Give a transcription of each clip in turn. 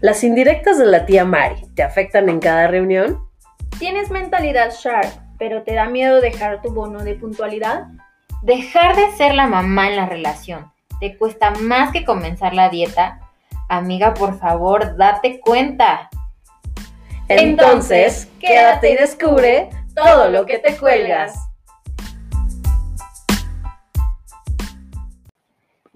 Las indirectas de la tía Mari te afectan en cada reunión. ¿Tienes mentalidad sharp, pero te da miedo dejar tu bono de puntualidad? Dejar de ser la mamá en la relación. ¿Te cuesta más que comenzar la dieta? Amiga, por favor, date cuenta. Entonces, quédate y descubre todo lo que te cuelgas.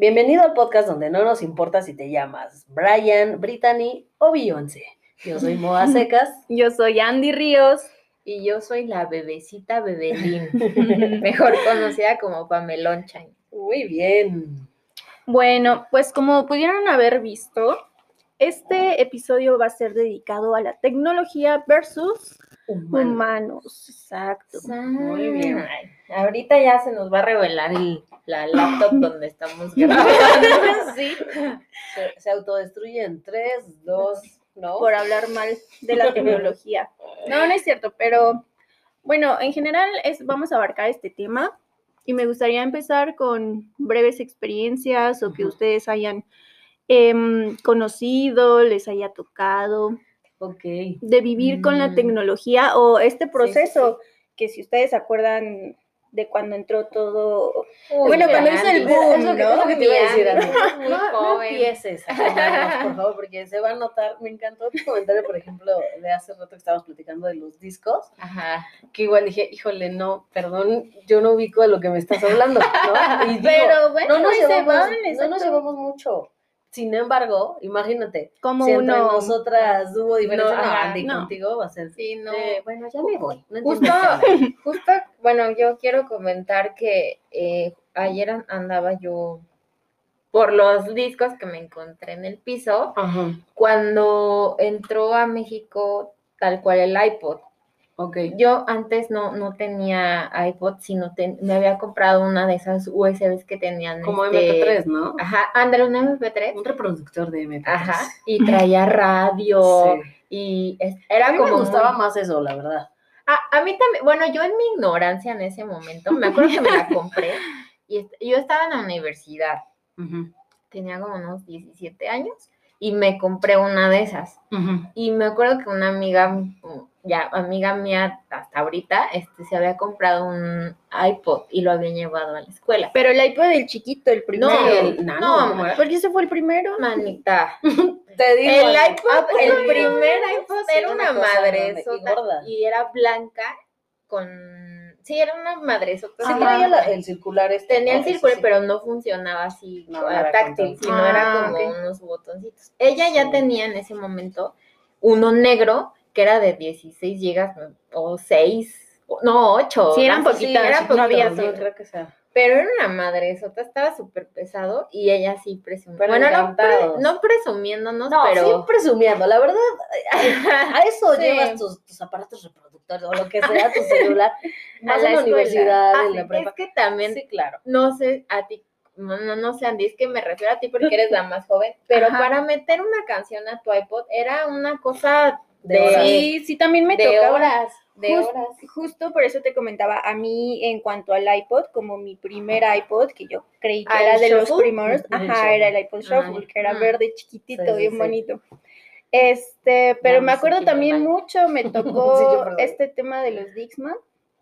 Bienvenido al podcast donde no nos importa si te llamas Brian, Brittany o Beyoncé. Yo soy Moa Secas. Yo soy Andy Ríos. Y yo soy la bebecita Bebelín, mejor conocida como Pamelón Chan. Muy bien. Bueno, pues como pudieron haber visto, este episodio va a ser dedicado a la tecnología versus humanos. Exacto. Muy bien. Ay, ahorita ya se nos va a revelar el, la laptop donde estamos grabando. sí. Se, se autodestruye en 3, 2, ¿no? por hablar mal de la tecnología. No, no es cierto, pero bueno, en general es, vamos a abarcar este tema y me gustaría empezar con breves experiencias o que ustedes hayan em, conocido, les haya tocado, Ok. de vivir con la Mm. tecnología o este sí, proceso que si ustedes se acuerdan de cuando entró todo Uy, Bueno, cuando hizo el boom, Es lo que, ¿no? es lo que te iba a decir, muy No, no joven. empieces a por favor, porque se va a notar. Me encantó tu comentario, por ejemplo, de hace rato que estábamos platicando de los discos, Ajá. que igual dije, híjole, no, perdón, yo no ubico de lo que me estás hablando, ¿no? Y digo, Pero bueno, no nos, llevamos, van, no nos llevamos mucho. Sin embargo, imagínate, como si entre uno nosotras hubo diferencia, no, ajá, no. contigo va a ser, Sí, no. eh, bueno, ya me voy. No Justo, entiendo. justo, bueno, yo quiero comentar que eh, ayer an- andaba yo por los discos que me encontré en el piso Ajá, cuando entró a México tal cual el iPod. Ok. Yo antes no, no tenía iPod, sino ten- me había comprado una de esas USBs que tenían. Como este- MP3, ¿no? Ajá, ándale, un MP3. Un reproductor de MP3. Ajá, y traía radio Sí. y es- A era mí como me gustaba muy- más eso, la verdad. A, a mí también, bueno, yo en mi ignorancia en ese momento, me acuerdo que me la compré y yo estaba en la universidad, tenía como unos 17 años y me compré una de esas. Y me acuerdo que una amiga, ya amiga mía hasta ahorita, este, se había comprado un iPod y lo había llevado a la escuela. Pero el iPod del chiquito, el primero. No, el nano, no, ¿cómo era? Porque ese fue el primero. Manita. Te digo. El iPod, Ah, el no, primer no, iPod sí, era una cosa madre enorme y gorda. y era blanca con... Sí, era una madresota. Sí Ajá. traía la- el circular este. Tenía el ¿no? Sí. pero no funcionaba así No, era táctil, sino era Ah, como unos botoncitos. Ella ya Sí. tenía en ese momento uno negro que era de 16 gigas o 6, no, 8. Sí, eran poquitas, no había creo que sea. Pero era una madresota, estaba súper pesado y ella sí presumía. Pero bueno, no, pre- no presumiéndonos, No, pero... sí presumiendo, la verdad, a eso Sí. llevas tus, tus aparatos reproductores o lo que sea, tu celular, más en la universidad, Ah, en la prepa. Es que también Sí, claro. no sé a ti, no, no, no sé, Andy, es que me refiero a ti porque eres la más joven, pero Ajá. para meter una canción a tu iPod era una cosa De horas. Sí, sí, también me de tocaba. horas, de Jus- horas. Justo por eso te comentaba, a mí en cuanto al iPod, como mi primer iPod, que yo creí que Ah, era ¿el de los Shuffle? primeros, ajá, Shuffle. era el iPod Shuffle, Ay, que era mm. verde, chiquitito, Sí, bien sí. bonito. Este, pero me acuerdo también mucho, me tocó este tema de los Dixman.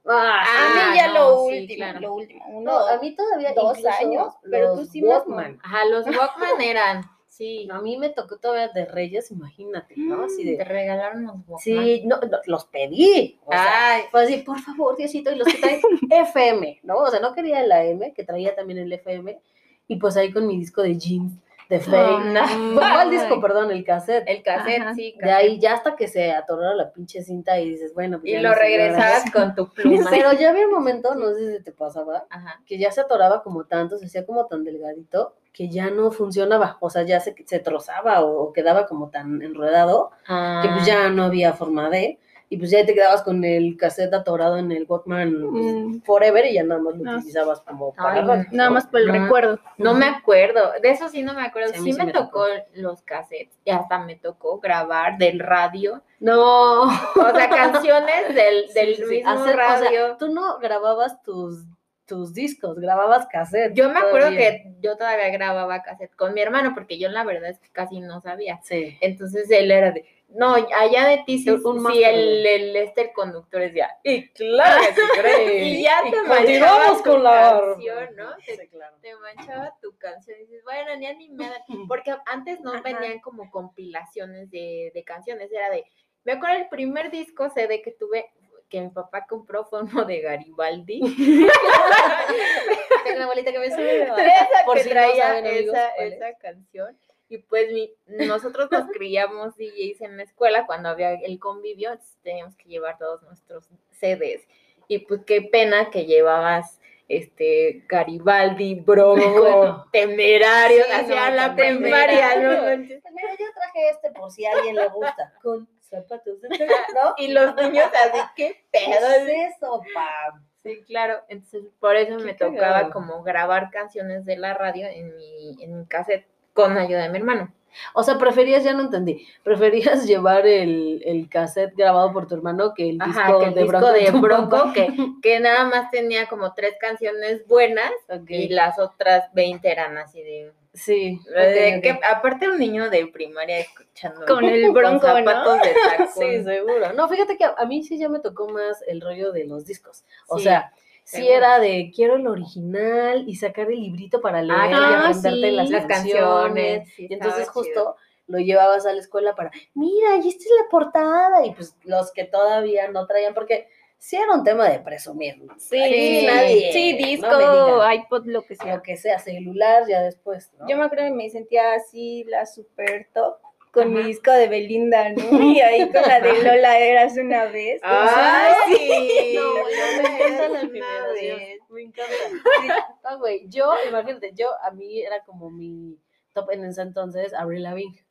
Ah, a Ah, mí ya no, lo sí, último, claro. lo último, no, a mí todavía dos años, pero tú los sí más, Walkman. Ajá, los Walkman eran, sí, A mí me tocó todavía de Reyes, imagínate, ¿no? Así te de... regalaron los Walkman. Sí, no, no, los pedí. O sea, Ay, fue así, por favor, Diosito, y los que traen FM, ¿no? O sea, no quería el AM, que traía también el FM, y pues ahí con mi disco de jeans, de Fame. no. ¿Cuál disco, perdón? El cassette. el cassette, Ajá. sí, De cassette. ahí ya hasta que se atorara la pinche cinta y dices, bueno, pues y lo regresabas con tu pluma. Pero ya había un momento, no sé si te pasaba, Ajá. que ya se atoraba como tanto, se hacía como tan delgadito, que ya no funcionaba. O sea, ya se, se trozaba o, o quedaba como tan enredado, que pues Ah. ya no había forma de. Y pues ya te quedabas con el cassette atorado en el Walkman pues, Mm. forever y ya nada más lo No. utilizabas como para Ay, nada ¿no? más por el No. recuerdo. No me acuerdo, de eso sí no me acuerdo. Sí, me, me tocó, tocó. los cassettes y hasta me tocó grabar del radio, No. o sea, canciones del, del Sí, mismo Hacer- o sea, radio. tú no grababas tus tus discos, grababas cassette. Yo me acuerdo que yo todavía grababa cassette con mi hermano, porque yo la verdad es que casi no sabía. Sí. Entonces él era de, no, allá de ti sí, Un- el, el, este, el conductor decía, y claro que y ya te manchaba tu la- canción, ¿no? Te, Sí, claro. te manchaba tu canción y dices, bueno, ni animada, porque antes no Ajá. venían como compilaciones de, de canciones, era de, me acuerdo el primer disco CD que tuve, que mi papá compró fue uno de Garibaldi. Tengo una bolita que me sube. Por si no traía saben, amigos, esa, ¿cuál es? esa canción. Y pues mi, nosotros nos creíamos DJs en la escuela cuando había el convivio, entonces teníamos que llevar todos nuestros CDs. Y pues qué pena que llevabas este Garibaldi, Bronco, Bueno. Temerarios, Sí, hacia no, la primaria, ¿no? Mira, yo traje este por si a alguien le gusta. Con zapatos de ¿no? Y los niños así, qué ¿Qué pedo. es eso, pam? Sí, claro. Entonces, por eso me cagado. tocaba como grabar canciones de la radio en mi, en mi cassette con ayuda de mi hermano. O sea, preferías, ya no entendí, preferías llevar el, el cassette grabado por tu hermano que el disco Ajá, que el de disco Bronco. de Bronco, que, que nada más tenía como tres canciones buenas Ok, y las otras 20 eran así de... Sí. de ok, ok. que, aparte un niño de primaria escuchando Con el Bronco, ¿no? zapatos de tacón. Sí, seguro. No, fíjate que a, a mí sí ya me tocó más el rollo de los discos. O Sí, sea, sí era de quiero el original y sacar el librito para leer y aprenderte sí. las, las canciones. canciones. sí, Y entonces justo chido. lo llevabas a la escuela para, mira, y esta es la portada. Y pues los que todavía no traían, porque sí era un tema de presumir. ¿no? Sí, Aquí sí, nadie, disco, iPod, lo que sea. Lo que sea, celular ya después, ¿no? Yo me acuerdo que me sentía así la super top con mi disco de Belinda, ¿no? Y ahí con la de Lola eras una vez. ¡Ay, sí! No, yo me encanta Eras la una generación, vez. Me encanta. Sí, no, güey, yo, imagínate, yo, a mí era como mi top en ese entonces, Avril Lavigne.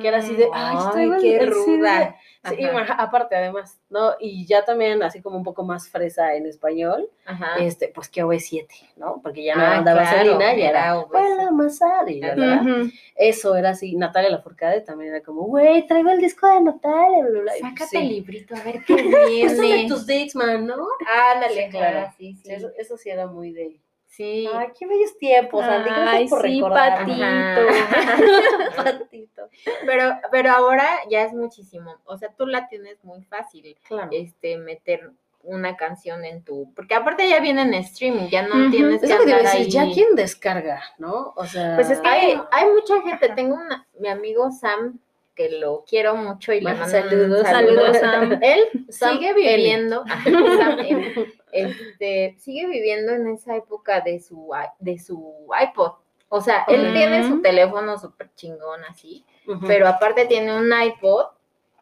Que era así de, ay, Ay, estoy qué el CD". ruda. Sí, y aparte, además, ¿no? Y ya también, así como un poco más fresa en español, Ajá. este, pues que OV7, ¿no? Porque ya no Ah, andaba claro, Selena y era, era OV7. para amasar, y Ajá. ¿verdad? Ujú. Eso era así, Natalia Lafourcade también era como, güey, traigo el disco de Natalia, bla, bla, pues, Sácate sí. el librito, a ver qué viene. tus Dixman, ¿no? Ándale, Sí, claro. sí. Eso, eso sí era muy de, Sí. ay, qué bellos tiempos, Andy, Ay, por sí, recordar. Patito. Patito. Pero, pero ahora ya es muchísimo. O sea, tú la tienes muy fácil, Claro. este, meter una canción en tu. Porque aparte ya viene en streaming, ya no Ujú. tienes que Es lo que andar decir, ahí. ya quién descarga, ¿no? O sea, Pues es que hay, hay mucha gente. Tengo una, mi amigo Sam, que lo quiero mucho y le mando un saludos. saludo. Saludos, Sam. Él Sam sigue viviendo, Sam. este, sigue viviendo en esa época de su, de su iPod. O sea, él tiene su teléfono súper chingón así, pero aparte tiene un iPod,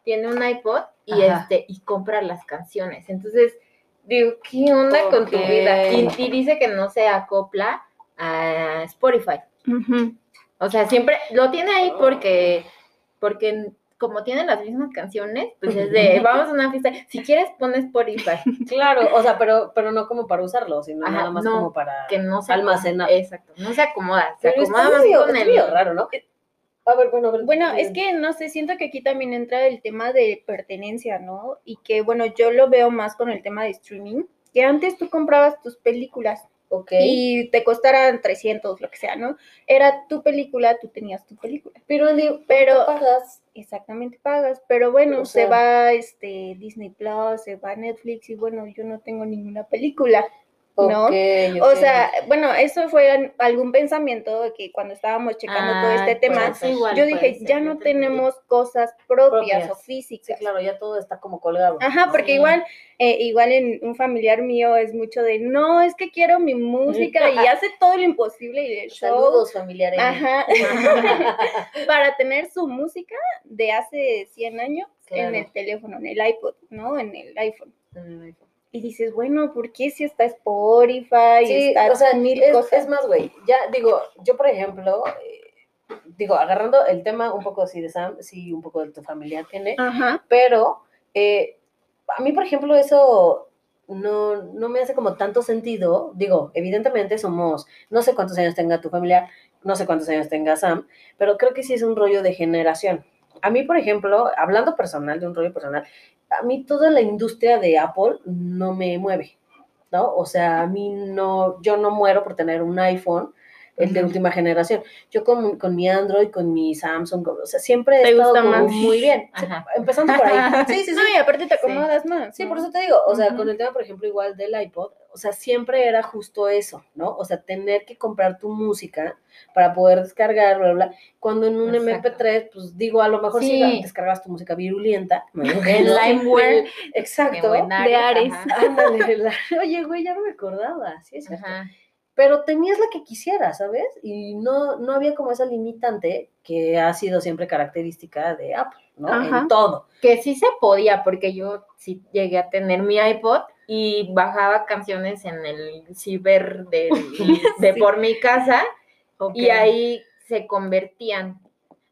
tiene un iPod y Ajá. este, y compra las canciones. Entonces, digo, ¿qué onda con tu vida? Y, y dice que no se acopla a Spotify. O sea, siempre lo tiene ahí porque, porque como tienen las mismas canciones, pues es de, vamos a una fiesta, si quieres pones Spotify, Claro, o sea, pero, pero no como para usarlo, sino Ajá, nada más no, como para que no se almacenar. Exacto, no se acomoda, se Pero acomoda más con el... raro, ¿no? A ver, bueno, a ver. Bueno, es que no sé, siento que aquí también entra el tema de pertenencia, ¿no? Y que, bueno, yo lo veo más con el tema de streaming, que antes tú comprabas tus películas Ok. y te costaran 300, lo que sea, ¿no? Era tu película, tú tenías tu película. Pero, Pero- pagas. Exactamente pagas, pero bueno, O se va este Disney Plus, se va Netflix y bueno, yo no tengo ninguna película. ¿No? O sea, bueno, eso fue algún pensamiento de que cuando estábamos checando todo este tema, puede ser, igual yo dije, ser, ya no tenemos cosas propias, Propias. o Sí, físicas. claro, ya todo está como colgado. Ajá, porque Sí. igual, eh, igual en un familiar mío es mucho de, no, es que quiero mi música y hace todo lo imposible y el show. Saludos, familiares. Ajá. para tener su música de hace 100 años en el teléfono, en el iPod, ¿no? En el iPhone. Y dices, bueno, ¿por qué si está Spotify? Sí, está o sea, mil es, cosas? es más, güey, ya digo, yo por ejemplo, eh, digo, agarrando el tema un poco así de Sam, sí, un poco de tu familiar tiene, Ajá. pero eh, a mí, por ejemplo, eso no, no me hace como tanto sentido. Digo, evidentemente somos, no sé cuántos años tenga tu familiar, no sé cuántos años tenga Sam, pero creo que sí es un rollo de generación. A mí, por ejemplo, hablando personal, de un rollo personal, a mí toda la industria de Apple no me mueve. ¿no? O sea, a mí no, yo no muero por tener un iPhone, el de última generación. Yo con, con mi Android, con mi Samsung, o sea, siempre he ¿Te estado gusta como más? muy bien. Sí, Ajá. empezando por ahí. Sí, sí, sí. No, y aparte te acomodas más. Sí, ¿no? por eso te digo, o sea, con el tema, por ejemplo, igual del iPod, o sea, siempre era justo eso, ¿no? O sea, tener que comprar tu música para poder descargar, bla, bla. Cuando en un Exacto. MP3, pues digo, a lo mejor sí, Sí. descargas tu música virulenta. ¿no? En LimeWare. Exacto. de Ares. Ándale, oye, güey, ya no me acordaba, sí es cierto. Ajá. Pero tenías la que quisieras, ¿sabes? Y no, no había como esa limitante que ha sido siempre característica de Apple, ¿no? Ajá. En todo. Que sí se podía, porque yo sí llegué a tener mi iPod y bajaba canciones en el ciber de, de Sí. por mi casa y ahí se convertían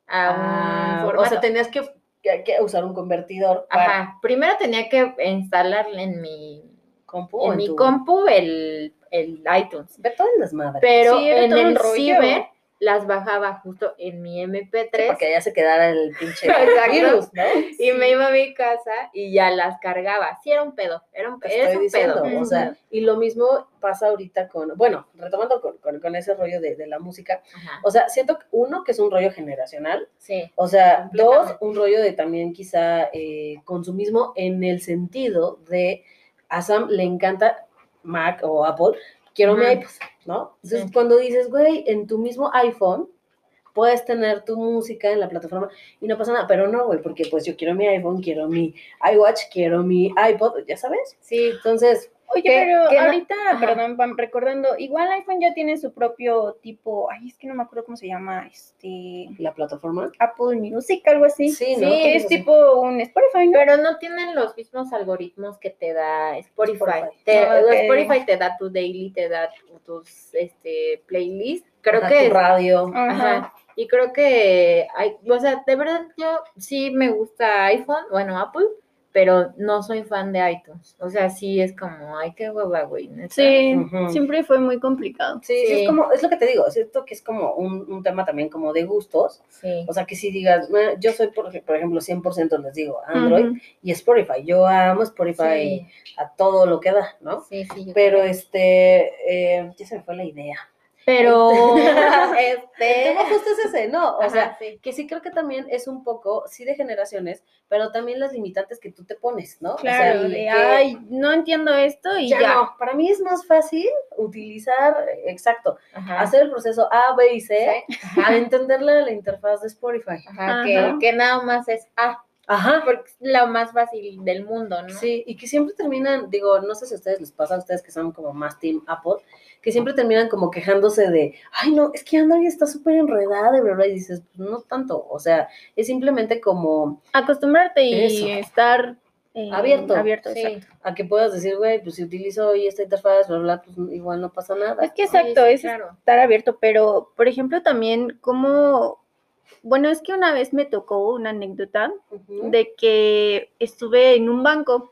a un Ah, formato. o sea, tenías que, que- que usar un convertidor para Ajá. Primero tenía que instalarle en mi, compu. en mi tu- compu el, el iTunes. Ve todo el desmadre. Pero Sí, en un el ciber las bajaba justo en mi MP3 Para que allá se quedara el pinche virus, ¿no? y me iba a mi casa y ya las cargaba. Sí, era un pedo. Era un, Te era estoy un diciendo, pedo. o sea, y lo mismo pasa ahorita con, bueno, retomando con, con- con ese rollo de, de la música, Ajá. o sea, siento que uno que es un rollo generacional, Sí. o sea, dos, un rollo de también quizá eh, consumismo en el sentido de a Sam le encanta Mac o Apple, quiero mi iPod, ¿no? Entonces, Sí. cuando dices, güey, en tu mismo iPhone puedes tener tu música en la plataforma y no pasa nada, pero no, güey, porque pues yo quiero mi iPhone, quiero mi iWatch, quiero mi iPod, ya sabes. Sí. Entonces, Oye, ¿Qué- pero ahorita, perdón, Pam, recordando, igual iPhone ya tiene su propio tipo, ay, es que no me acuerdo cómo se llama, este, la plataforma. Apple Music, algo así. Sí, Sí, ¿no? que es tipo un Spotify, ¿no? Pero no tienen los mismos algoritmos que te da Spotify. Spotify. Te- Ah, ok. Spotify te da tu daily, te da tu- tus este, playlists. Creo Ajá, que tu radio. Ajá. Ajá. Y creo que hay, o sea, de verdad yo sí me gusta iPhone, bueno, Apple, pero no soy fan de iTunes. O sea, sí es como, ay, qué hueva, güey. neta. Sí, siempre fue muy complicado. Sí, sí, Sí. es como, es lo que te digo, siento que es como un, un tema también como de gustos, Sí. o sea, que si digas, "Ah, yo soy, por, por ejemplo, 100% les digo, Android y Spotify, yo amo Spotify Sí, a todo lo que da, ¿no? sí, sí, Pero este, eh, ya se me fue la idea. Pero, este, tema justo es ese, ¿no? O ajá, sea, sí. que sí creo que también es un poco, sí de generaciones, pero también las limitantes que tú te pones, ¿no? O sea, Claro, de, que- ay, no entiendo esto y ya, ya. no, para mí es más fácil utilizar, exacto, Ajá. hacer el proceso A, B y C, Sí, a entenderle la interfaz de Spotify. Ajá. Que, que nada más es ah, Ajá. porque es lo más fácil del mundo, ¿no? Sí, y que siempre terminan, digo, no sé si a ustedes les pasa, a ustedes que son como más Team Apple, que siempre terminan como quejándose de, ay, no, es que Android está súper enredada, y bla, bla, y dices, pues no tanto, o sea, es simplemente como Acostumbrarte y Eso. estar eh, Abierto. Abierto, Sí. exacto. a que puedas decir, güey, pues si utilizo hoy esta interfaz, bla, bla, pues igual no pasa nada. Es que exacto, sí, es claro. estar abierto, pero por ejemplo también como, bueno, es que una vez me tocó una anécdota de que estuve en un banco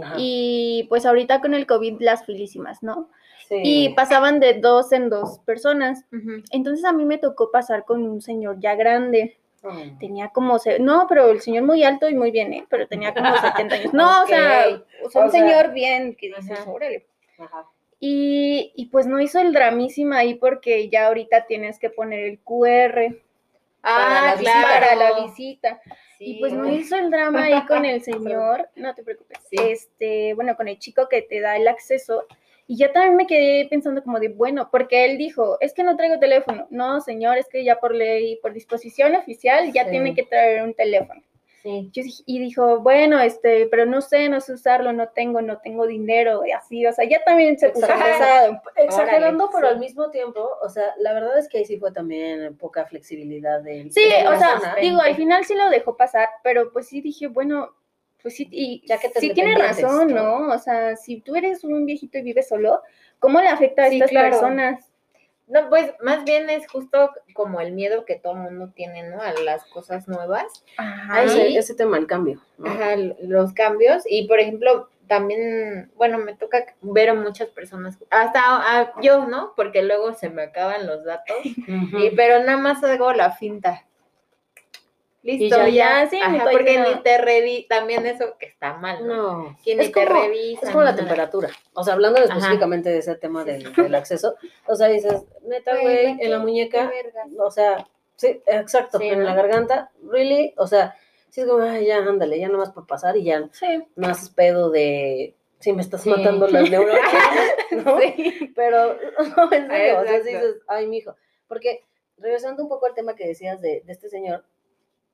Ajá. y pues ahorita con el COVID las filísimas, ¿no? Sí. Y pasaban de dos en dos personas. Entonces a mí me tocó pasar con un señor ya grande. Mm. Tenía como, no, pero el señor muy alto y muy bien, ¿eh? Pero tenía como 70 años. No, o sea, o sea, un O sea, señor bien que dices, ajá. órale. Ajá. Y, y pues no hizo el dramísima ahí porque ya ahorita tienes que poner el QR Ah, visita. claro. para la visita. Sí. Y pues no hizo el drama ahí con el señor, no te preocupes, Sí. este, bueno, con el chico que te da el acceso. Y ya también me quedé pensando como de, bueno, porque él dijo, es que no traigo teléfono. No, señor, es que ya por ley, por disposición oficial, ya Sí. tiene que traer un teléfono. Sí. Yo dije- y dijo, bueno, este, pero no sé, no sé usarlo, no tengo, no tengo dinero, y así, o sea, ya también se puso. Exagerando, Órale, pero sí. al mismo tiempo, o sea, la verdad es que ahí sí fue también poca flexibilidad de Sí, de o sea, digo, al final sí lo dejó pasar, pero pues sí dije, bueno, pues sí, y Ya que te sí tiene razón, ¿no? ¿no? O sea, si tú eres un viejito y vives solo, ¿cómo le afecta a Sí, estas claro. personas? No, pues más bien es justo como el miedo que todo el mundo tiene, ¿no? A las cosas nuevas. Ajá. ese, Ahí- ese tema, el cambio. ¿no? Ajá, los cambios. Y por ejemplo, también, bueno, me toca ver a muchas personas, hasta a- yo, ¿no? Porque luego se me acaban los datos. Y- pero nada más hago la finta. Listo, ya, ya, sí, Ajá, porque ni te revi también eso que está mal, ¿no? No. Que ni Es te como, revisan. es como la temperatura. O sea, hablando Ajá. específicamente de ese tema del, del acceso, o sea, dices, neta, Güey, en la muñeca, o sea, sí, exacto, Sí, en ¿no? la garganta, really, o sea, sí es como, ay, ya, ándale, ya nomás por pasar y ya Sí. no haces pedo de, si me estás Sí. matando las neuronas, ¿no? Sí. Pero, no, en serio, o sea, sí dices, ay, mijo. Porque, regresando un poco al tema que decías de, de este señor,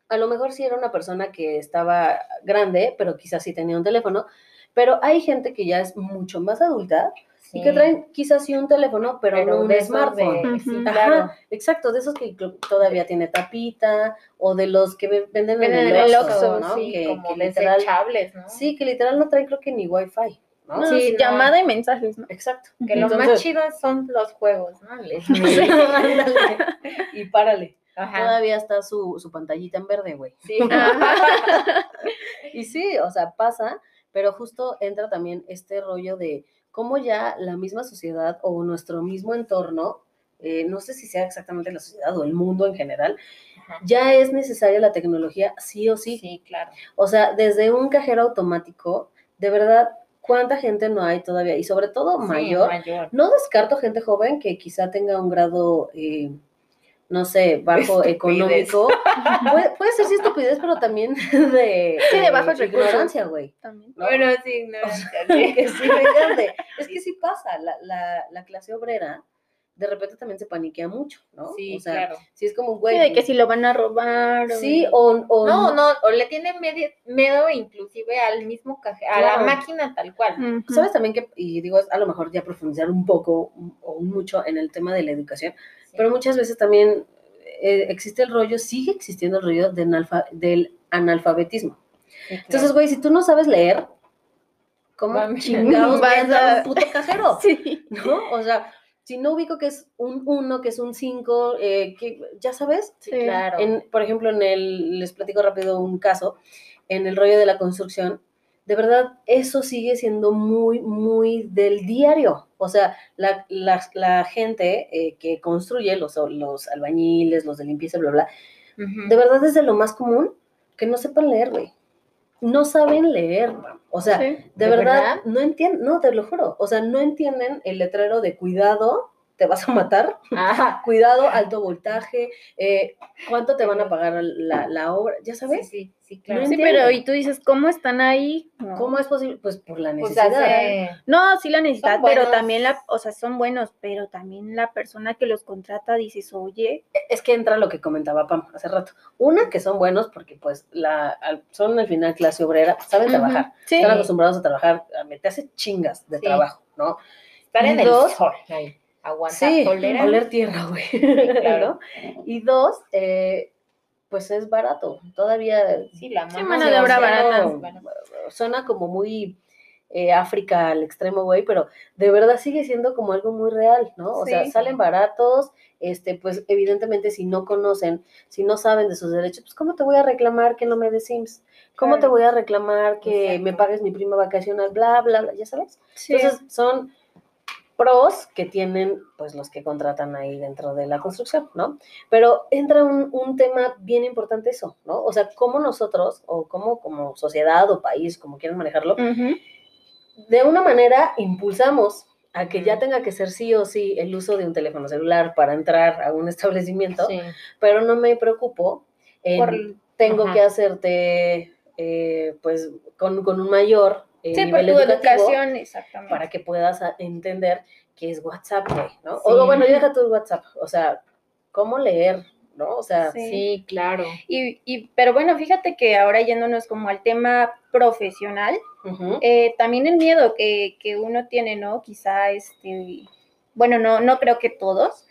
a lo mejor sí era una persona que estaba grande, pero quizás sí tenía un teléfono, pero hay gente que ya es mucho más adulta y que traen quizás sí un teléfono, pero, no un de smartphone. de- Ujú. sí, Ajá, claro. exacto, de esos que todavía tiene tapita, o de los que ve- venden en el en el Oxxo, ¿no? sí, que, como que literal, desechables, ¿no? sí, que literal no traen creo que ni wifi, ¿no? No, Sí, no. llamada y mensajes, ¿no? Exacto. Que lo más Entonces- chido son los juegos, ¿no? Les- y párale. Ajá. Todavía está su, su pantallita en verde, güey. Sí. Y sí, o sea, pasa, pero justo entra también este rollo de cómo ya la misma sociedad o nuestro mismo entorno, eh, no sé si sea exactamente la sociedad o el mundo en general, Ajá. ya es necesaria la tecnología sí o sí. Sí, claro. O sea, desde un cajero automático, de verdad, ¿cuánta gente no hay todavía? Y sobre todo Sí, mayor. mayor. No descarto gente joven que quizá tenga un grado, eh, no sé, bajo Estupidez. económico. Puede, puede ser sí estupidez, pero también de, Sí, de eh, bajos recursos. ignorancia, güey. ¿no? Bueno, sí, no. O sea, que sí de- Es que sí pasa, la, la, la clase obrera de repente también se paniquea mucho, ¿no? Sí, o sea, claro. sí es como, Sí, güey. de que si lo van a robar. o- Sí, o, o No, no, o le tienen medio- miedo inclusive al mismo cajero, a la máquina tal cual. ¿Sabes también que, y digo, es a lo mejor ya profundizar un poco o un mucho en el tema de la educación, Sí. Pero muchas veces también eh, existe el rollo, sigue existiendo el rollo de analfa- del analfabetismo. Entonces, güey, si tú no sabes leer, ¿cómo Vamos. chingados vas a a- un puto cajero? Sí. ¿No? O sea, si no ubico que es un 1, que es un 5, que ya sabes, Sí, Sí. claro. en, por ejemplo, en el, les platico rápido un caso, en el rollo de la construcción, de verdad, eso sigue siendo muy, muy del diario. O sea, la, la- la gente eh, que construye, los, los albañiles, los de limpieza, bla, bla, de verdad es de lo más común que no sepan leer, güey. No saben leer, o sea, Sí. de, ¿De verdad, verdad? no entienden, no, te lo juro, o sea, no entienden el letrero de cuidado, te vas a matar, Ajá. cuidado, alto voltaje, eh, cuánto te van a pagar la, la obra, ya Sí, sabes. sí, sí, claro. No Sí, pero y tú dices, ¿cómo están ahí? No. ¿Cómo es posible? Pues por la Pues necesidad. hace- No, sí la necesidad, pero buenos. también la, o sea, son buenos, pero también la persona que los contrata dices, oye, Es que entra lo que comentaba Pam hace rato. Una, que son buenos porque pues la, son al final clase obrera, saben Ujú. trabajar, Sí. están acostumbrados a trabajar, a meterse chingas de Sí. trabajo, ¿no? estar en el dos- sol. Ahí. Aguantar. Sí, oler tierra, güey. claro. ¿no? Y dos, eh, pues es barato. Todavía Sí, la Sí, mano mano de obra barata. Suena como muy eh, África al extremo, güey, pero de verdad sigue siendo como algo muy real, ¿no? O sea, salen baratos, este, pues evidentemente si no conocen, si no saben de sus derechos, pues ¿cómo te voy a reclamar que no me des Sims? ¿Cómo te voy a reclamar que Exacto. me pagues mi prima vacacional? Bla, bla, bla, ya sabes. Sí. Entonces son pros que tienen pues los que contratan ahí dentro de la construcción, ¿no? Pero entra un, un tema bien importante eso, ¿no? O sea, cómo nosotros, o cómo como sociedad o país, como quieran manejarlo, de una manera impulsamos a que ya Ujú. tenga que ser sí o sí el uso de un teléfono celular para entrar a un establecimiento, Sí. pero no me preocupo en Por- tengo Ajá. que hacerte eh, pues con, con un mayor eh, sí, por tu educación, exactamente. para que puedas entender qué es WhatsApp, güey, ¿no? Sí. O bueno, deja tu WhatsApp, o sea, cómo leer, ¿no? O sea, Sí. Sí, claro. Y, y, pero bueno, fíjate que ahora yéndonos como al tema profesional, eh, también el miedo que, que uno tiene, ¿no? Quizá este, bueno, no, no creo que todos,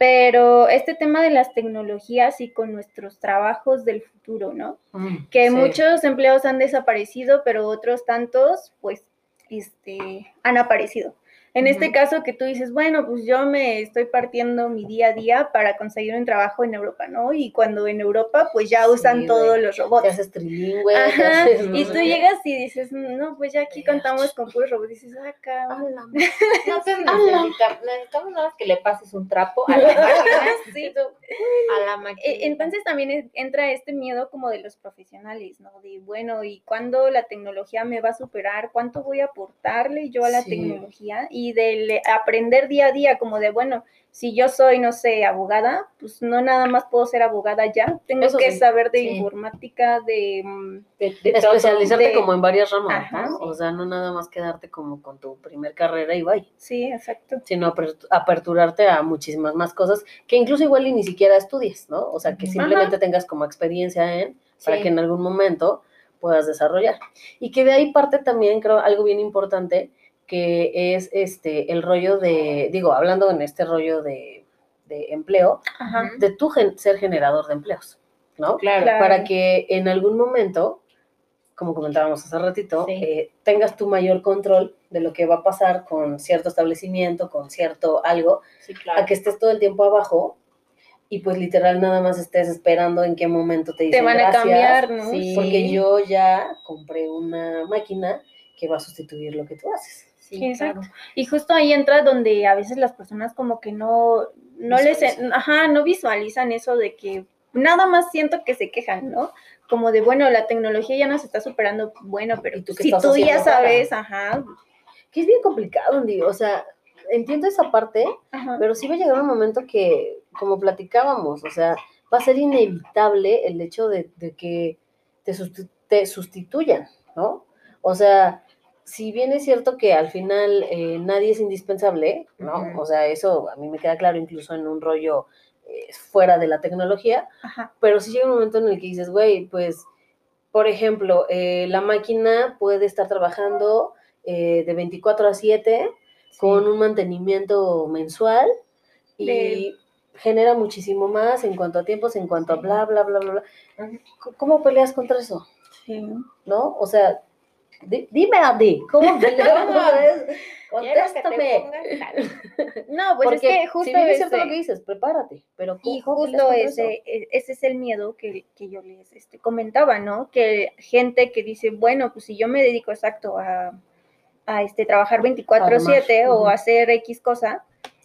pero este tema de las tecnologías y con nuestros trabajos del futuro, ¿no? mm, Que sí. muchos empleos han desaparecido, pero otros tantos, pues, este, han aparecido. En este caso que tú dices, bueno, pues yo me estoy partiendo mi día a día para conseguir un trabajo en Europa, ¿no? Y cuando en Europa, pues ya Sí, usan todos los Te robots. haces trilingüe. te Ajá, haces no y tú llegas y dices, no, pues ya aquí contamos con puros robots. Dices, ah, cabrón. No te necesita- necesitamos nada más que le pases un trapo a la máquina. Sí. A la máquina. E- Entonces también entra este miedo como de los profesionales, ¿no? De, bueno, ¿y cuándo la tecnología me va a superar? ¿Cuánto voy a aportarle yo a la Sí. tecnología? Y del aprender día a día, como de, bueno, si yo soy, no sé, abogada, pues no nada más puedo ser abogada ya, tengo Eso que sí, saber de sí. informática, de... mm, De-. Especializarte de- como en varias ramas, Ajá. ¿no? O sea, no nada más quedarte como con tu primer carrera y bye, Sí, exacto. sino aper- aperturarte a muchísimas más cosas que incluso igual y ni siquiera estudies, ¿no? O sea, que simplemente tengas como experiencia en, para que en algún momento puedas desarrollar. Y que de ahí parte también, creo, algo bien importante, que es este, el rollo de, digo, hablando en este rollo de, de empleo, Ajá. De tú gen- ser generador de empleos, ¿no? Claro. Claro. para que en algún momento, como comentábamos hace ratito, Sí. eh, tengas tu mayor control de lo que va a pasar con cierto establecimiento, con cierto algo, Sí, claro. a que estés todo el tiempo abajo y pues literal nada más estés esperando en qué momento te dicen Te van a "Gracias", cambiar, ¿no? Sí. porque yo ya compré una máquina que va a sustituir lo que tú haces. Sí, Exacto. claro. Y justo ahí entra donde a veces las personas como que no, no les, Visualizan. ajá, no visualizan eso de que nada más siento que se quejan, ¿no? Como de, bueno, la tecnología ya nos está superando, bueno, pero ¿Y tú si tú ya sabes, ajá, Que es bien complicado, Andy, o sea, entiendo esa parte, ajá, Pero sí va a llegar un momento que, como platicábamos, o sea, va a ser inevitable el hecho de, de que te, susti- te sustituyan, ¿no? O sea, si bien es cierto que al final eh, nadie es indispensable, ¿no? O sea, eso a mí me queda claro incluso en un rollo eh, fuera de la tecnología, ajá, pero sí llega un momento en el que dices, güey, pues, por ejemplo, eh, la máquina puede estar trabajando de 24 a 7 con un mantenimiento mensual y De- genera muchísimo más en cuanto a tiempos, en cuanto a bla, bla, bla, bla, bla. ¿Cómo peleas contra eso? sí. ¿No? O sea, di- dime, Andy, ¿cómo te Contéstame. No, pues Porque es que justo si bien es cierto ese- lo que dices, prepárate, pero Y ¿cómo peleas justo eso? ese, e- ese es el miedo que, que yo les este, comentaba, ¿no? Que gente que dice, bueno, pues si yo me dedico exacto a, a este, trabajar 24/7 Armar, o hacer X cosa,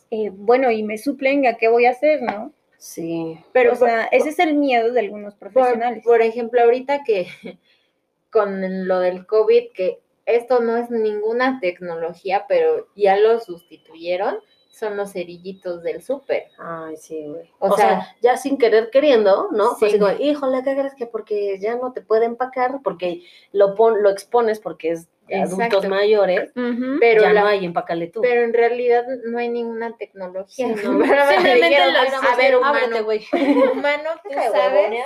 eh, bueno, y me suplen, ¿a qué voy a hacer, no? Sí, Pero, o sea, ese es el miedo de algunos por, profesionales. por ejemplo, ahorita que con lo del COVID, que esto no es ninguna tecnología, pero ya lo sustituyeron, son los cerillitos del súper. Ay, sí, güey. O O, sea, sea, ya sin querer queriendo, ¿no? Pues Sí. digo, híjole, ¿qué crees que porque ya no te puede empacar? Porque lo, pon, lo expones porque es de adultos Exacto. mayores. Pero, ya la- no hay, empácale tú. pero en realidad no hay ninguna tecnología. Sí. ¿no? Simplemente lo- a ver, Ábrete, humano, güey. humano, tú Deja de sabes.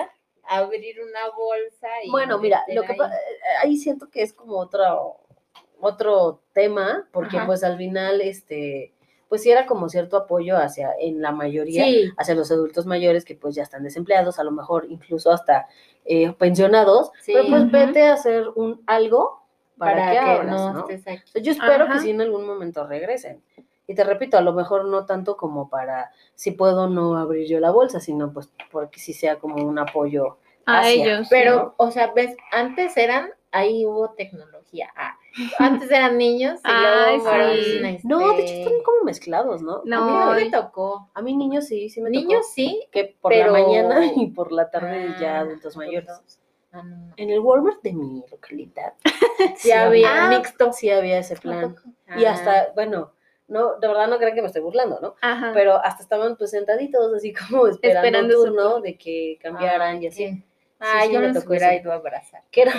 Abrir una bolsa y Bueno, mira, lo que ahí. eh, ahí siento que es como otro, otro tema, porque Ajá. pues al final, este, pues sí era como cierto apoyo hacia, en la mayoría, Sí, hacia los adultos mayores que pues ya están desempleados, a lo mejor incluso hasta eh, pensionados, Sí. pero pues vete a hacer un algo para, para, que, no, ¿no? estés aquí. Yo espero Ajá. que sí en algún momento regresen. Y te repito, a lo mejor no tanto como para si puedo no abrir yo la bolsa, sino pues porque sí sea como un apoyo A hacia, ellos. Pero, ¿no? o sea, ves, antes eran, ahí hubo tecnología. Ah, antes eran niños y Ay, luego fueron, sí. este, No, de hecho están como mezclados, ¿no? No, a mí, no me tocó. a mí niños sí, sí me Niños tocó. sí, Que por pero- la mañana y por la tarde ya Ah, adultos mayores. adultos. Ah, no, no. En el Walmart de mi localidad Sí había Ah, mixto. sí había ese plan. Y Ah, hasta, bueno, no, de verdad no crean que me estoy burlando, ¿no? Ajá. Pero hasta estaban pues sentaditos así como esperando, Esperando turno de que cambiaran y así. sí. Ah, sí, yo me tocó ido a abrazar. Que era-.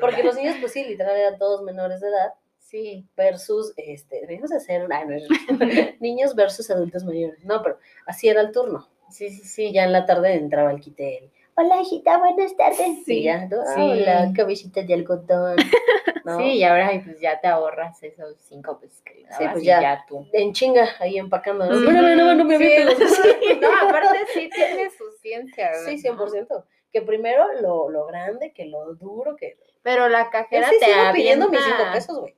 Porque los niños pues sí, literal eran todos menores de edad Sí, versus, este, debemos hacer, ay, no, niños versus adultos mayores. No, pero así era el turno. sí, sí, sí. ya en la tarde entraba el quitel. Hola, hijita, buenas tardes. Sí, ya, ¿no? sí. Hola, cabecita de algodón. ¿no? Sí, y ahora pues ya te ahorras esos cinco pesos que le Sí, pues ya. ya tú. En chinga, ahí empacando. ¿no? Ujú. Espérame, no, no me Sí, avientes. No, aparte sí tiene su ciencia. Sí, ¿verdad? 100%. Que primero lo, lo grande, que lo duro, que... Pero la Yo cajera sí te sigo pidiendo mis cinco pesos, güey.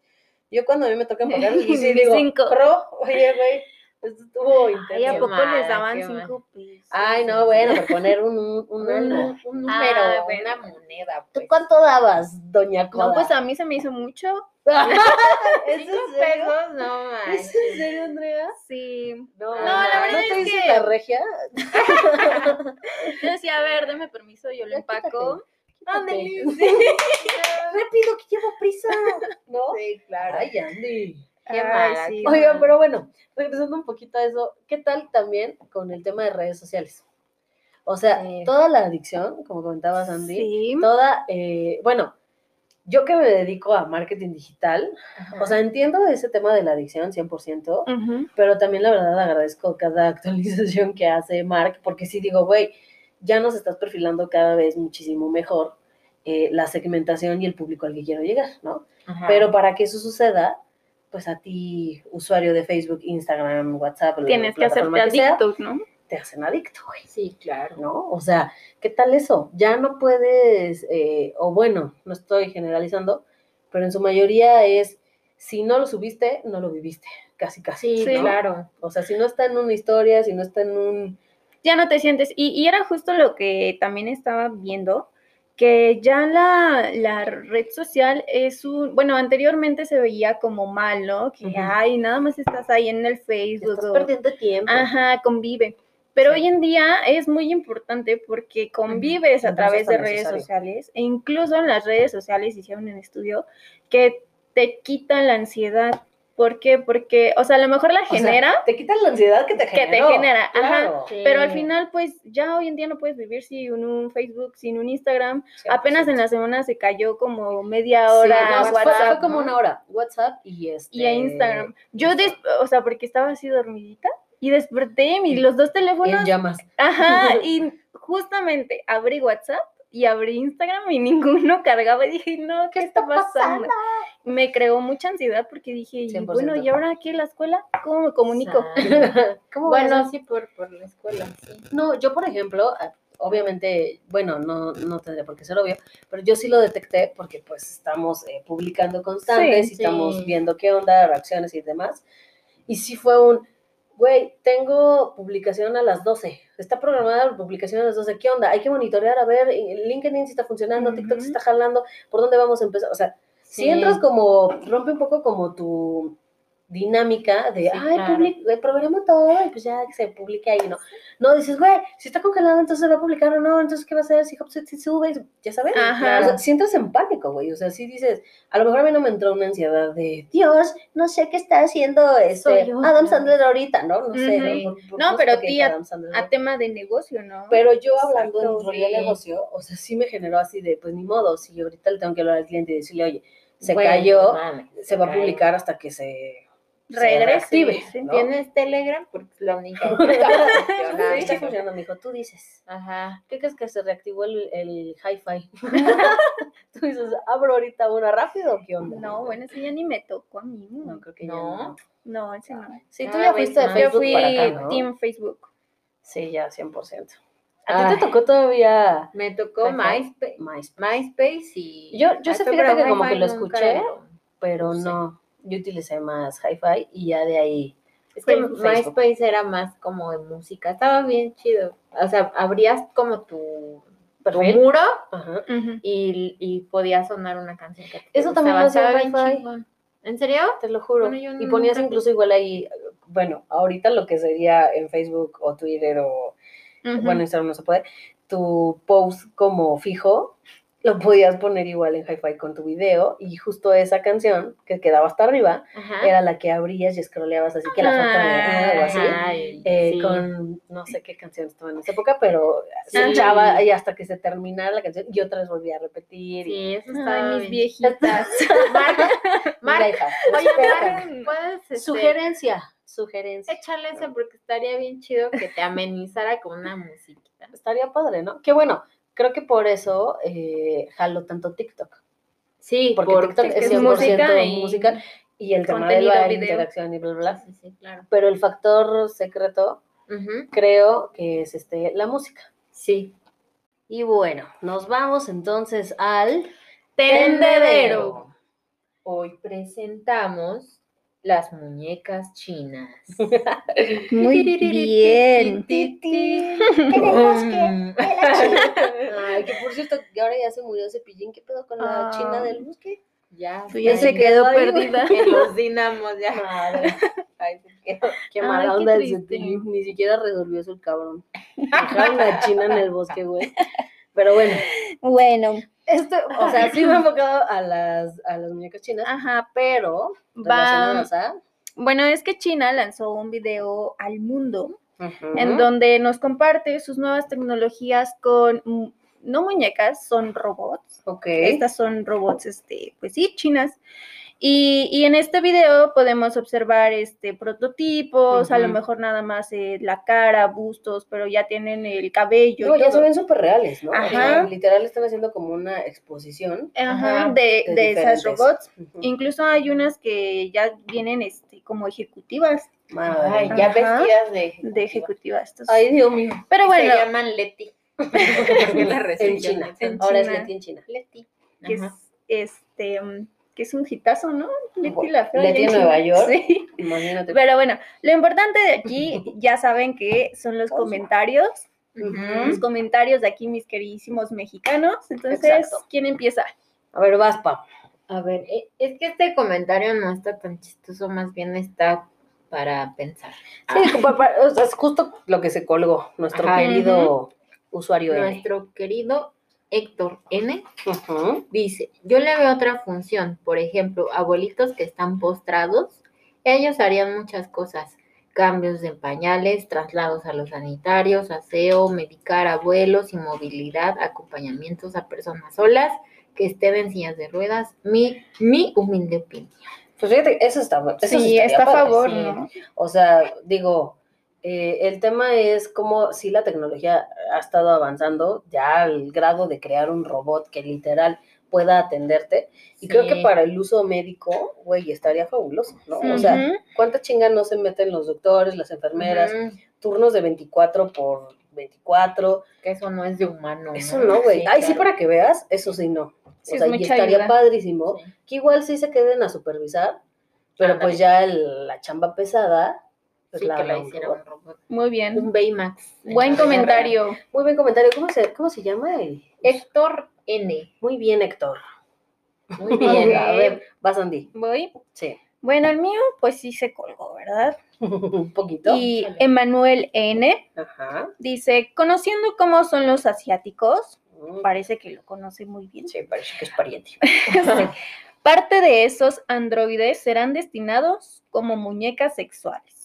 Yo cuando a mí me tocan pagar, y sí digo, Cinco. pro, oye, güey, esto estuvo Ay, intenso. ¿a qué poco mal, les daban cinco pesos? Ay, no, bueno, por poner un, un, un algo, Un- un Ah, número. bueno, una moneda, ¿Tú pues. cuánto dabas, doña Coda? No, pues a mí se me hizo mucho. ¿Es Cinco en serio? pesos, no ¿Es manches. en serio, Andrea? Sí. No, No, la verdad ¿no te es que- la regia? Yo decía, a ver, deme permiso, yo lo empaco. Ándale, sí. Rápido, que llevo prisa, ¿no? Sí, claro. Ay, Andy. Qué Ay, mala, sí, Oigan, pero bueno, regresando un poquito a eso, ¿qué tal también con el tema de redes sociales? O sea, Sí. toda la adicción, como comentabas, Andy, Sí. toda, eh, bueno, yo que me dedico a marketing digital, o sea, entiendo ese tema de la adicción 100%, Ujú. pero también la verdad agradezco cada actualización que hace Mark, porque sí digo, güey, ya nos estás perfilando cada vez muchísimo mejor eh, la segmentación y el público al que quiero llegar, ¿no? Ajá. Pero para que eso suceda, pues a ti, usuario de Facebook, Instagram, WhatsApp, Tienes que hacerte plataforma que sea, adicto, ¿no? te hacen adicto, güey. Sí, claro. ¿no? O sea, ¿qué tal eso? Ya no puedes, eh, o bueno, no estoy generalizando, pero en su mayoría es, si no lo subiste, no lo viviste, casi, casi. Sí, Sí. ¿no? claro. O sea, si no está en una historia, si no está en un... ya no te sientes. Y, y era justo lo que también estaba viendo, que ya la, la red social es un, bueno, anteriormente se veía como mal, ¿no? Que, Ujú. ay, nada más estás ahí en el Facebook. Estás o- perdiendo tiempo. Ajá, convive. Pero Sí. hoy en día es muy importante porque convives a través de redes necesario. sociales e incluso en las redes sociales hicieron un estudio que te quita la ansiedad. ¿Por qué? Porque, o sea, a lo mejor la O sea, genera, te quitan la ansiedad que te que te genera, ajá, Claro. Sí. pero al final, pues ya hoy en día no puedes vivir sin un Facebook, sin un Instagram. Apenas en la semana se cayó como media Sí, hora no, fue- WhatsApp fue como ¿no? una hora. WhatsApp y este... y a Instagram. Yo, des- o sea, porque estaba así dormidita y desperté y los dos teléfonos En llamas. Ajá, y justamente abrí WhatsApp y abrí Instagram y ninguno cargaba. Y dije, no, ¿qué, está pasando? Me creó mucha ansiedad porque dije, y 100%. bueno, ¿y ahora aquí en la escuela? ¿Cómo me comunico? ¿Cómo Bueno, sí, por, por la escuela, sí. No, yo por ejemplo, a- obviamente, bueno, no, no tendría por qué ser obvio, pero yo sí lo detecté porque pues estamos eh, publicando constantes Sí, y estamos sí. viendo qué onda, reacciones y demás. Y sí fue un, güey, tengo publicación a las 12, está programada la publicación a las 12, ¿qué onda? Hay que monitorear, a ver, LinkedIn si está funcionando, TikTok si está jalando, ¿por dónde vamos a empezar? O sea, si entras como, rompe un poco como tu dinámica de, Sí, ay, claro. public- programa todo y pues ya que se publique ahí, ¿no? No, dices, güey, si está congelado, entonces va a publicar o no, entonces ¿qué va a hacer? Si Hopset si sube, ya sabes. Ajá. O sea, si entras en pánico, güey, o sea, si dices, a lo mejor a mí no me entró una ansiedad de, Dios, no sé qué está haciendo este yo, Adam claro. Sandler ahorita, ¿no? No sé. Ujú. por- por- No, sé pero tía, A ¿no? tema de negocio, ¿no? Pero yo hablando Exacto, en rollo de negocio, o sea, sí me generó así de, pues ni modo, si ahorita le tengo que hablar al cliente y decirle, oye, se cayó, se va a publicar hasta que se Regrese, sí. ¿no? ¿Tienes Telegram? Porque es la única que está funcionando. está funcionando, mijo, tú dices. Ajá. ¿Qué crees que se reactivó el, el hi-fi? Tú dices, abro ahorita una rápido, ¿qué onda? No, bueno, ese ya ni me tocó a mí. No, creo que ya No. no. No, ese no. Sí, tú Ah, ya fuiste de no. Yo Facebook fui para acá, ¿no? Team Facebook. Sí, ya, 100%. ¿A ti te tocó todavía Me tocó? MySpace, MySpace? MySpace y... Yo- yo sé, fíjate que como que lo escuché, Pero no, yo utilicé más hi-fi y ya de ahí. Es que Facebook. MySpace era más como de música, estaba bien chido. O sea, abrías como tu, muro Ajá. Y, y podía sonar una canción que te Eso también lo hacía Hi-Fi. ¿En serio? Te lo juro. Bueno, y ponías incluso igual ahí, bueno, ahorita lo que sería en Facebook o Twitter o, bueno, Instagram no se puede, tu post como fijo, lo podías poner igual en hi-fi con tu video y justo esa canción que quedaba hasta arriba Ajá. era la que abrías y scrolleabas así que la foto Ah, algo así. Eh, sí. con no sé qué canción estaba en esa época, pero se echaba y hasta que se terminara la canción y otra vez volvía a repetir. y- Sí, eso estaba Ay, mis viejitas. Marca, hija, oye, este, Sugerencia, sugerencia. echarle eso porque estaría bien chido que te amenizara con una musiquita. Estaría padre, ¿no? Que bueno, creo que por eso eh, jalo tanto TikTok. Sí, Porque TikTok es es que es 100% música y musical y el tema de la video. interacción y bla, bla, bla. Sí, sí, claro. Pero el factor secreto creo que es este, la música. Sí. Y bueno, nos vamos entonces al Tendedero. Hoy presentamos las muñecas chinas. Muy bien. Mm. Ay, que por cierto, que ahora ya se murió Cepillín. ¿Qué pedo con la Ah. china del bosque? Ya, Pues ya se quedó perdida. en los dinamos ya. Madre. Ay, qué, qué Ay, mala qué onda el triste. Cepillín. Ni siquiera resolvió eso el cabrón. Dejaron la china en el bosque, güey. Pero bueno, Bueno, esto, o sea, sí me he enfocado a las, a las muñecas chinas, ajá, pero va. a... Bueno, es que China lanzó un video al mundo en donde nos comparte sus nuevas tecnologías con no muñecas, son robots. Ok. Estas son robots, este, pues sí, chinas. Y, y en este video podemos observar este prototipos, a lo mejor nada más eh, la cara, bustos, pero ya tienen el cabello. No, y ya se todo. ven súper reales, ¿no? O sea, Ajá. literal están haciendo como una exposición. Ajá, de, de de esas robots. Incluso hay unas que ya vienen este, como ejecutivas, Ay, ya Ajá. vestidas de de ejecutivas. Ay, Dios mío. pero bueno, Se llaman Leti. Porque la En China. En Ahora es. Leti en China. Leti. que es este mm, que es un hitazo, ¿no? Leti la fea. Leti en Nueva. York. Sí. Imagínate. Pero bueno, lo importante de aquí, ya saben que son los comentarios. Los comentarios de aquí, mis queridísimos mexicanos. Entonces, Exacto. ¿quién empieza? A ver, Vaspa. A ver, e- es que este comentario no está tan chistoso, más bien está para pensar. Sí, sea, es justo lo que se colgó nuestro Ajá. querido usuario N. Nuestro querido Héctor N dice, yo le veo otra función, por ejemplo, abuelitos que están postrados, ellos harían muchas cosas, cambios de pañales, traslados a los sanitarios, aseo, medicar a abuelos, inmovilidad, acompañamientos a personas solas que estén en sillas de ruedas, mi, mi humilde opinión. Pues fíjate, eso está eso sí, está a favor, sí. ¿no? O sea, digo, eh, el tema es como si la tecnología ha estado avanzando ya al grado de crear un robot que literal pueda atenderte. Y creo que Sí. para el uso médico, güey, estaría fabuloso, ¿no? O sea. ¿cuánta chinga no se meten los doctores, las enfermeras? Ujú, Turnos de 24 por 24. que eso no es de humano. Eso no, güey. Sí, Ay, sí, claro. para que veas, eso sí no. Sí, o es sea, y mucha estaría ayuda. padrísimo Sí. que igual sí se queden a supervisar, pero Ándale. pues ya el- la chamba pesada, Sí, la que la robot. robot. Muy bien. Un Baymax. en Buen comentario. Muy buen comentario. ¿Cómo se, cómo se llama? Héctor N. Muy bien, Héctor. Muy bien. A ver, vas, Andy. Voy. Sí. Bueno, el mío, pues sí se colgó, ¿verdad? un poquito. Y Échale. Emanuel N Ajá. dice, conociendo cómo son los asiáticos, Mm, parece que lo conoce muy bien. Sí, parece que es pariente. Parte de esos androides serán destinados como muñecas sexuales.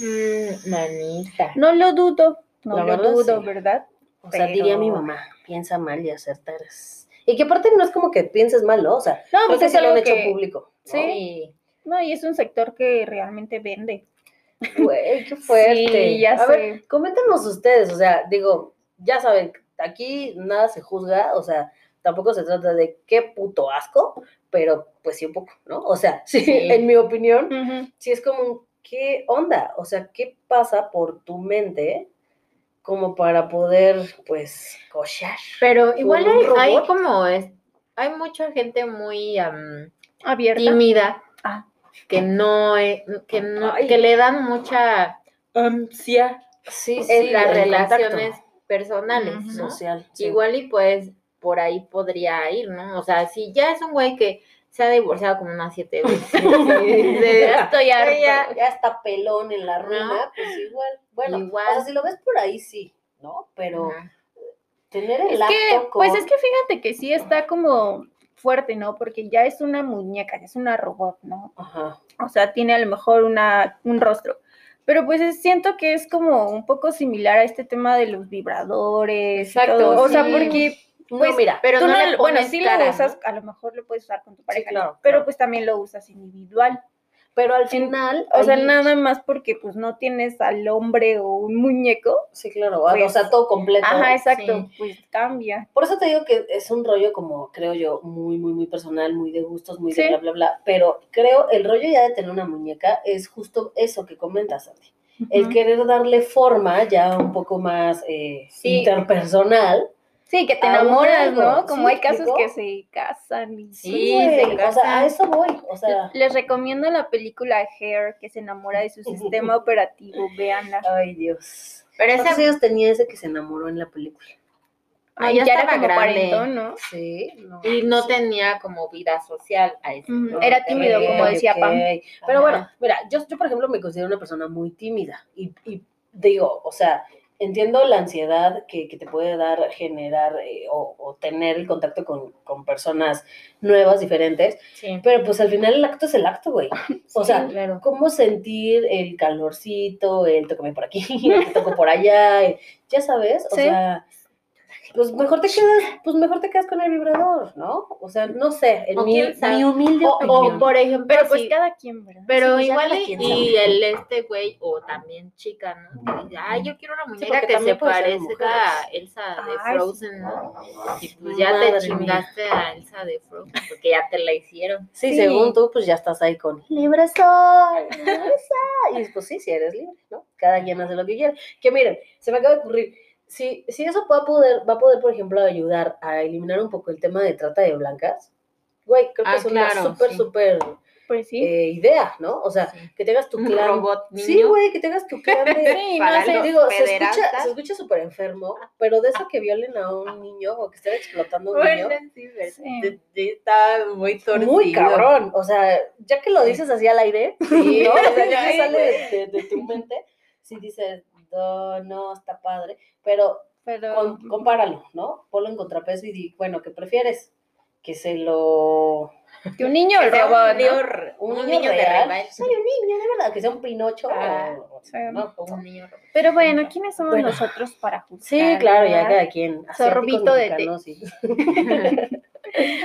Mm, manita. No lo dudo, no La lo verdad, dudo, sí. ¿verdad? O sea, diría mi mamá, piensa mal y acertarás. Y que aparte no es como que pienses mal, ¿no? O sea, No, pues es lo han algo hecho que... público. ¿no? Sí. No, y es un sector que realmente vende. Güey, qué fuerte. Sí, ya a sé. ver, coméntenos ustedes, o sea, digo, ya saben, aquí nada se juzga, o sea, tampoco se trata de qué puto asco, pero pues sí un poco, ¿no? O sea, sí, Sí. en mi opinión, sí es como, un, ¿qué onda? O sea, ¿qué pasa por tu mente como para poder, pues, cochar? Pero igual hay, como es, hay mucha gente muy Abierta. tímida Ah. que no, que no, Ay. que le dan mucha ansia Sí, sí, en las el relaciones contacto personales. ¿no? social. sí. Igual y pues por ahí podría ir, ¿no? O sea, si ya es un güey que se ha divorciado como unas siete veces. y Ya estoy ya, ya está pelón en la ruina, pues igual. Bueno, Igual. o sea, si lo ves por ahí, sí, ¿no? Pero Ajá. tener el Es acto que, con... pues es que fíjate que sí está como fuerte, ¿no? Porque ya es una muñeca, ya es una robot, ¿no? Ajá. O sea, tiene a lo mejor una, un rostro. Pero pues es- siento que es como un poco similar a este tema de los vibradores. y Exacto, todo. O sea, sí. porque No, Pues, mira, Pero tú no no, le bueno, sí cara, lo ¿no? usas, a lo mejor lo puedes usar con tu pareja, pero claro. pues también lo usas individual. pero al final... O sea, nada más porque pues no tienes al hombre o un muñeco. Sí, claro, o pues- sea, todo completo. Ajá, exacto, sí. pues cambia. Por eso te digo que es un rollo como, creo yo, muy, muy, muy personal, muy de gustos, muy de Sí. bla, bla, bla. Pero creo el rollo ya de tener una muñeca es justo eso que comentas, Sandy. El querer darle forma ya un poco más eh, Sí. interpersonal Sí, que te enamoras, ¿no? ¿sí Como hay casos explico? que se casan y Sí, güey, se O sea, a casan. eso voy. O sea, Les recomiendo la película Hair, que se enamora de su sistema operativo. Véanla. ay Dios. Pero ¿Cuántos ese años tenía ese que se enamoró en la película? Ay, ya ya era estaba como grande. cuarentón, ¿no? Sí, no. y no tenía como vida social a ese. Era tímido, como decía Pam. Pero Ajá. bueno, mira, yo, yo por ejemplo me considero una persona muy tímida y, y digo, o sea, entiendo la ansiedad que, que te puede dar generar eh, o, o tener el contacto con, con personas nuevas, diferentes, Sí. pero pues al final el acto es el acto, güey. O sea, claro. cómo sentir el calorcito, el tócame por aquí, el toco por allá, el- ya sabes, o Sí. sea, pues mejor te quedas, pues mejor te quedas con el vibrador, ¿no? O sea, no sé, en mi, humilde O, opinión. o, por ejemplo, Pero pues cada quien, ¿verdad? Pero Sí, pues igual y, quien y el este güey, o también chica, ¿no? Que ay, yo quiero una muñeca porque que se parezca a Elsa de Ay, Frozen, ¿no? Y pues ya Madre te mía. chingaste a Elsa de Frozen, porque ya te la hicieron. Sí, Sí. según tú, pues ya estás ahí con libre soy, libre soy. Y pues sí, si eres libre, ¿no? Cada quien hace lo que quiere. Que miren, se me acaba de ocurrir, si, si eso va a poder, va a poder, por ejemplo, ayudar a eliminar un poco el tema de trata de blancas, güey, creo que Ah, es una claro, súper, sí. súper Pues sí. eh, idea, ¿no? O sea, Sí. que tengas tu Un clan. robot Sí, niño. güey, que tengas tu clan de... Sí, no sé. Digo, se escucha, pederastas. se escucha súper enfermo, pero de eso que violen a un niño o que estén explotando a un niño, sí, Sí. de- de- está muy torcido. muy cabrón. O sea, ya que lo dices así al aire, Sí, ¿no? O sea, ya que sale de, de- de tu mente, sí dices, no, no, está padre, pero Pero con- compáralo, ¿no? Ponlo en contrapeso y di, bueno, ¿qué prefieres? Que se lo... que un niño Que robot, niño ¿no? Un, un niño, niño de real. rebaño. Soy un niño, de verdad, que sea un pinocho Ah, o- no, Un niño robot. Pero bueno, ¿quiénes somos Bueno. nosotros para juzgar? Sí, claro, ya cada quien. Sorbito de té. sí.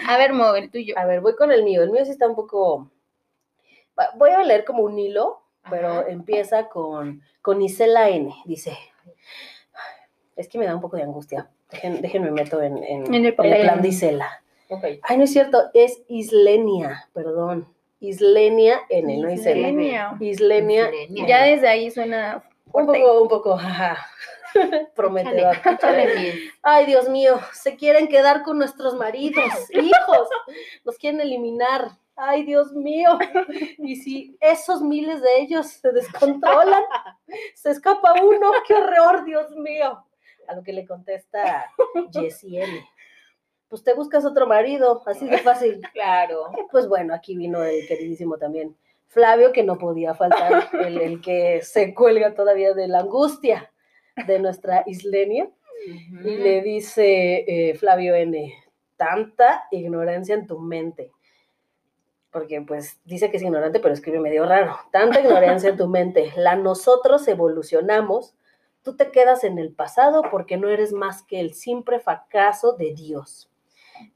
A ver, Mo, el tuyo. A ver, voy con el mío. El mío sí está un poco. Voy a leer como un hilo, pero Ajá. empieza con, con Isela N. Dice. Es que me da un poco de angustia. Dejen- déjenme meto en, en, En el en papel. plan de Isela. Ay, no es cierto, es Islenia, perdón. Islenia N, no Isela. Islenia. Islenia. Islenia. Ya desde ahí suena Un poco, un poco, jaja. Prometedor. Échale, échale miel. Ay, Dios mío, se quieren quedar con nuestros maridos, hijos, nos quieren eliminar. Ay, Dios mío. Y si esos miles de ellos se descontrolan, se escapa uno, qué horror, Dios mío. A lo que le contesta Jessie N. Pues te buscas otro marido, así de fácil. Claro. Pues bueno, aquí vino el queridísimo también Flavio, que no podía faltar, el, el que se cuelga todavía de la angustia de nuestra Islenia. Y le dice eh, Flavio N, tanta ignorancia en tu mente. Porque pues dice que es ignorante, pero escribe medio raro. Tanta ignorancia en tu mente. La nosotros evolucionamos. Tú te quedas en el pasado porque no eres más que el simple fracaso de Dios.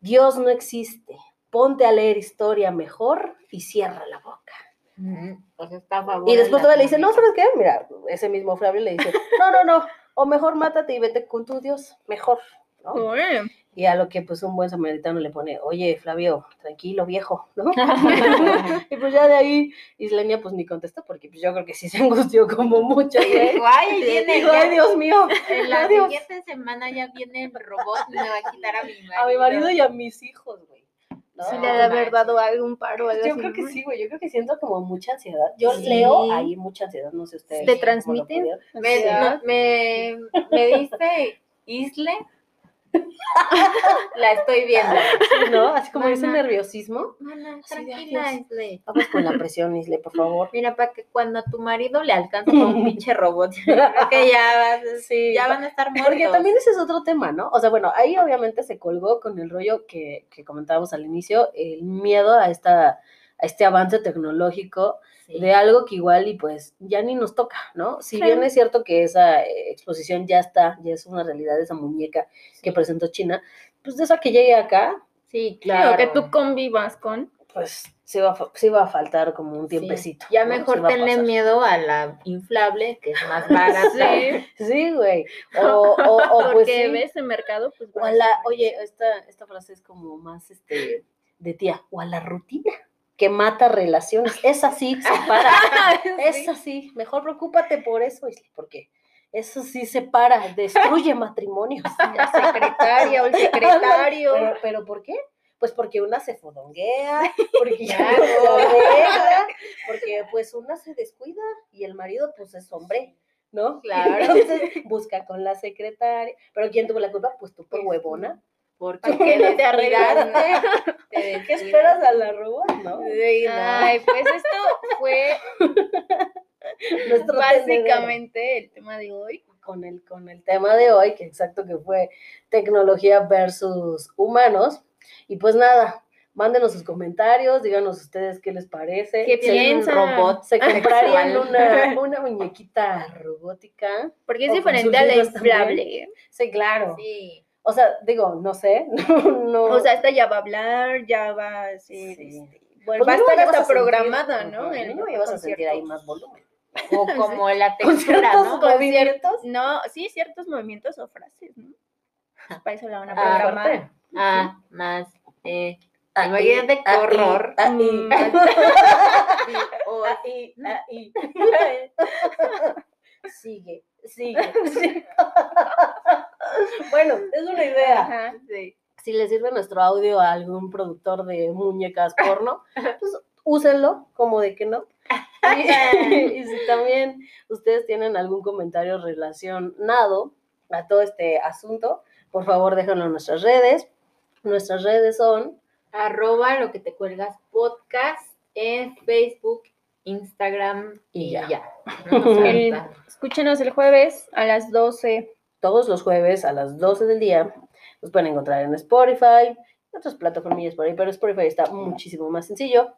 Dios no existe. Ponte a leer historia mejor y cierra la boca. Está Y de después todavía le dice, no. ¿sabes qué? Mira, ese mismo Flavio le dice, no, no, no, o mejor mátate y vete con tu Dios, mejor, ¿no? Y a lo que pues un buen samaritano le pone, oye, Flavio, tranquilo, viejo, ¿no? y pues ya de ahí Islenia pues ni contestó, porque pues yo creo que sí se angustió como mucho, ahí viene. Dijo, ay. Dios mío, En la adiós. siguiente semana ya viene el robot y me va a quitar a mi marido. a mi marido y a mis hijos, güey. ¿no? si le ha de haber manches. dado algún paro algo Yo así, creo que sí, güey, yo creo que siento como mucha ansiedad. Yo Sí. leo ahí mucha ansiedad, no sé ustedes. ¿Te transmiten? Me, no, me, me dice Isle. la estoy viendo. ¿no? Así como ese nerviosismo. Mana, tranquila. Isle. Vamos con la presión, Isle, por favor. Mira, para que cuando a tu marido le alcance con un pinche robot, creo que ya, vas- Sí, ya van a estar muertos. Porque también ese es otro tema, ¿no? O sea, bueno, ahí obviamente se colgó con el rollo que, que comentábamos al inicio, el miedo a esta a este avance tecnológico Sí. de algo que igual y pues ya ni nos toca, ¿no? Si Sí. bien es cierto que esa eh, exposición ya está, ya es una realidad esa muñeca que presentó China, pues de esa que llegue acá, Sí, Claro, que tú convivas con. pues sí va, sí va a faltar como un tiempecito. Ya ¿no? mejor tenle miedo a la inflable, que es más barata. Sí, Sí, güey. O, o, o porque pues ves el mercado, pues O a la, oye, esta, esta frase es como más este de tía, o a la rutina que mata relaciones. Es así, separa. Es así. Mejor preocúpate por eso, porque Eso sí separa, destruye matrimonios. La secretaria o el secretario. Pero, pero ¿por qué? Pues porque una se fodonguea, porque ya no porque pues una se descuida y el marido pues es hombre, ¿no? Claro. Entonces busca con la secretaria. Pero ¿quién tuvo la culpa? Pues tú por huevona. Porque ¿Por qué no te arreglaste? Te ¿Qué esperas a la robot, no? Sí, no. Ay, pues esto fue básicamente el tema de hoy. con el, con el tema de hoy, que exacto que fue tecnología versus humanos. Y pues nada, mándenos sus comentarios, díganos ustedes qué les parece. ¿Qué piensan? robot ¿Se comprarían una, una muñequita robótica? Porque es diferente a la inflable. Sí, claro. Sí. O sea, digo, no sé, no, no. O sea, esta ya va a hablar, ya va a ser, Sí. este, bueno, Pues va a estar hasta sentir- programada, ¿no? En mínimo ya vas a sentir ahí conciertos. más volumen. O como la Con textura, ciertos ¿no? movimientos. No, sí, ciertos movimientos o frases, ¿no? Pues para eso la van a Ah, programar. Ah, más. Eh, Ah, Imagínate qué ah, horror. ah, Mm. o ah, y- y. Sigue, sigue. bueno, es una idea. Ajá. sí. Si le sirve nuestro audio a algún productor de muñecas porno, pues úsenlo, como de que no. Y, y si también ustedes tienen algún comentario relacionado a todo este asunto, por favor déjenlo en nuestras redes. Nuestras redes son Arroba lo que te cuelgas podcast en Facebook, Instagram Y y ya. ya. No nos El- escúchenos el jueves a las 12. todos los jueves a las 12 del día. Los pueden encontrar en Spotify, otras plataformas por ahí, pero Spotify está muchísimo más sencillo.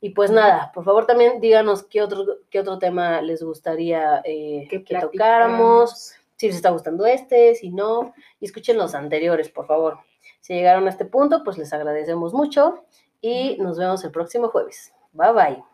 Y pues nada, por favor también díganos qué otro, qué otro tema les gustaría eh, Que que tocáramos, si les está gustando este, si no, y escuchen los anteriores, por favor. Si llegaron a este punto, pues les agradecemos mucho y nos vemos el próximo jueves. Bye bye.